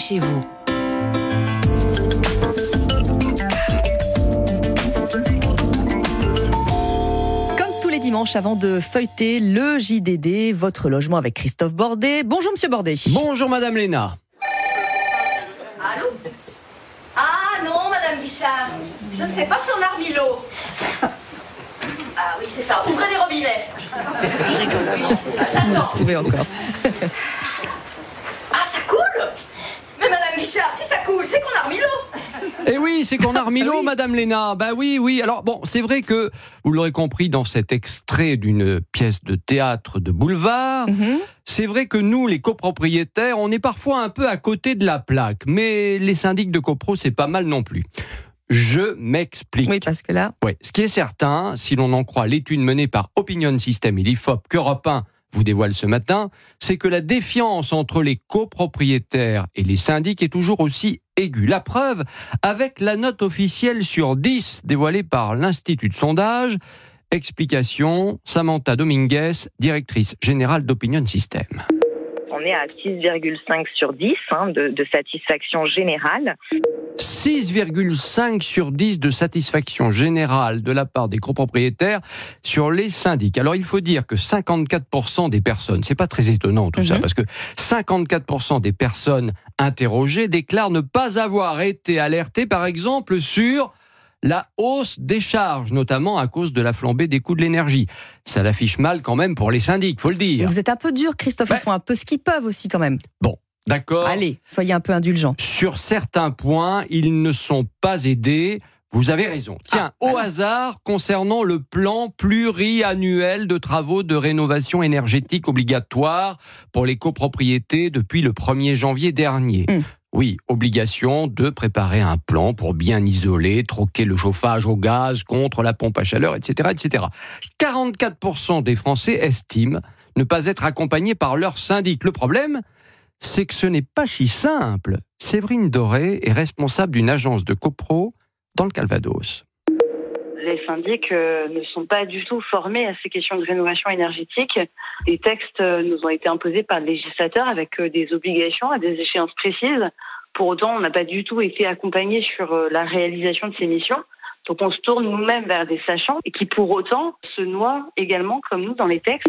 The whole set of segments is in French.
chez vous. Comme tous les dimanches, avant de feuilleter le JDD, votre logement avec Christophe Bordet. Bonjour Monsieur Bordet. Bonjour Madame Léna. Allô Ah non, Madame Guichard, je ne sais pas si on a remis l'eau. Ah oui, c'est ça, ouvrez les robinets. Oui, c'est ça, j'attends. Encore. Ah, si ça coule, c'est qu'on a remis l'eau. Eh oui, c'est qu'on a remis l'eau, Madame Léna. Bah oui, oui. Alors bon, c'est vrai que vous l'aurez compris dans cet extrait d'une pièce de théâtre de boulevard. Mhm. C'est vrai que nous, les copropriétaires, on est parfois un peu à côté de la plaque, mais les syndics de copro, c'est pas mal non plus. Je m'explique. Oui, parce que là, Ouais. Ce qui est certain, si l'on en croit l'étude menée par Opinion System et l'IFOP qu'Europe 1 vous dévoile ce matin, c'est que la défiance entre les copropriétaires et les syndics est toujours aussi aiguë. La preuve, avec la note officielle sur 10 dévoilée par l'Institut de sondage. Explication, Samantha Dominguez, directrice générale d'Opinion System. On est à 6,5 sur 10 hein, de, de satisfaction générale. 6,5 sur 10 de satisfaction générale de la part des copropriétaires sur les syndics. Alors il faut dire que 54% des personnes, c'est pas très étonnant tout ça, Mhm. parce que 54% des personnes interrogées déclarent ne pas avoir été alertées par exemple sur la hausse des charges, notamment à cause de la flambée des coûts de l'énergie. Ça l'affiche mal quand même pour les syndics, faut le dire. vous êtes un peu dur, Christophe. Ils font un peu ce qu'ils peuvent aussi, quand même. D'accord Allez, soyez un peu indulgents. sur certains points, ils ne sont pas aidés. Vous avez raison. Tiens, au hasard, concernant le plan pluriannuel de travaux de rénovation énergétique obligatoire pour les copropriétés depuis le 1er janvier dernier. Hmm. Oui, obligation de préparer un plan pour bien isoler, troquer le chauffage au gaz contre la pompe à chaleur, etc., etc. 44% des Français estiment ne pas être accompagnés par leur syndic. Le problème, c'est que ce n'est pas si simple. Séverine Doré est responsable d'une agence de copro dans le Calvados. Syndics euh, ne sont pas du tout formés à ces questions de rénovation énergétique. Les textes euh, nous ont été imposés par le législateur avec euh, des obligations à des échéances précises. Pour autant, on n'a pas du tout été accompagnés sur la réalisation de ces missions. Donc on se tourne nous-mêmes vers des sachants et qui pour autant se noient également comme nous dans les textes.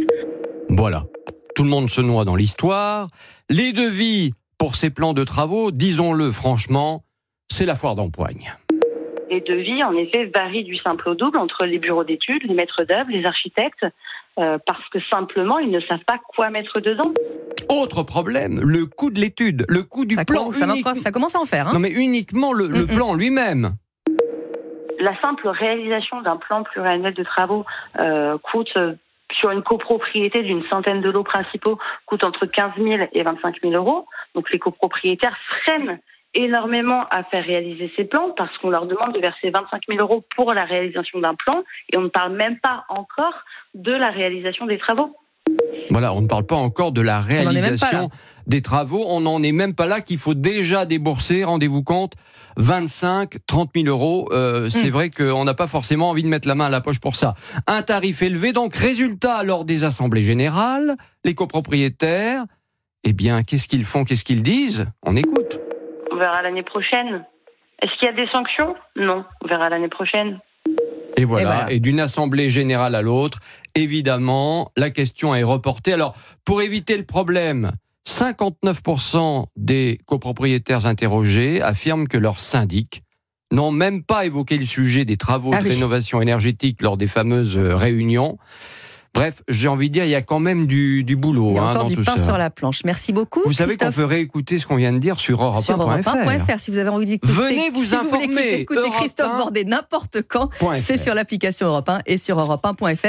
Voilà. Tout le monde se noie dans l'histoire. Les devis pour ces plans de travaux, disons-le franchement, c'est la foire d'empoigne. Les devis, en effet, varient du simple au double entre les bureaux d'études, les maîtres d'œuvre, les architectes, euh, parce que simplement, ils ne savent pas quoi mettre dedans. Autre problème, le coût de l'étude, le coût du Ça, plan ça, unique- commence- ça commence à en faire. Hein Non mais uniquement le, Mm, plan lui-même. La simple réalisation d'un plan pluriannuel de travaux euh, coûte, euh, sur une copropriété d'une centaine de lots principaux, coûte entre 15 000 et 25 000 euros. Donc les copropriétaires freinent énormément à faire réaliser ces plans parce qu'on leur demande de verser 25 000 euros pour la réalisation d'un plan et on ne parle même pas encore de la réalisation des travaux. Voilà, on ne parle pas encore de la réalisation des travaux. On n'en est même pas là qu'il faut déjà débourser, rendez-vous compte, 25, 30 000 euros. Euh, C'est Hmm. vrai qu'on n'a pas forcément envie de mettre la main à la poche pour ça. Un tarif élevé, donc résultat lors des assemblées générales, les copropriétaires, eh bien, qu'est-ce qu'ils font, qu'est-ce qu'ils disent? On écoute. On verra l'année prochaine. Est-ce qu'il y a des sanctions? Non, on verra l'année prochaine. Et voilà, Et voilà. et d'une assemblée générale à l'autre, évidemment, la question est reportée. Alors, pour éviter le problème, 59% des copropriétaires interrogés affirment que leurs syndics n'ont même pas évoqué le sujet des travaux Ah de oui. rénovation énergétique lors des fameuses euh, réunions. Bref, j'ai envie de dire, il y a quand même du, du boulot Il y a hein, encore dans du tout pain ça. sur la planche. Merci beaucoup. Vous savez qu'on peut réécouter ce qu'on vient de dire sur Europe sur 1.fr. europe1.fr si vous avez envie d'écouter. Venez vous si Vous informer. écouter Europe Christophe 1. Bordet n'importe quand. C'est sur l'application Europe 1 et sur europe1.fr.